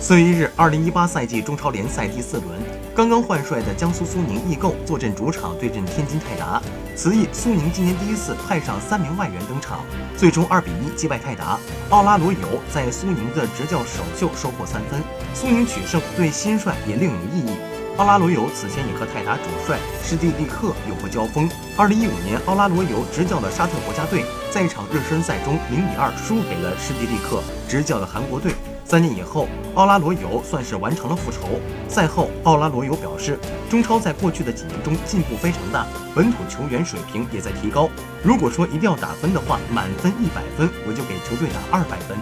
四月一日，二零一八赛季中超联赛第四轮，刚刚换帅的江苏苏宁易购坐镇主场对阵天津泰达。此役苏宁今年第一次派上三名外援登场，最终二比一击败泰达。奥拉罗尤在苏宁的执教首秀收获三分，苏宁取胜对新帅也另有意义。奥拉罗尤此前也和泰达主帅施蒂利克有过交锋。二零一五年，奥拉罗尤执教的沙特国家队在一场热身赛中零比二输给了施蒂利克执教的韩国队。三年以后，奥拉罗尤算是完成了复仇。赛后，奥拉罗尤表示，中超在过去的几年中进步非常大，本土球员水平也在提高。如果说一定要打分的话，满分一百分，我就给球队打二百分。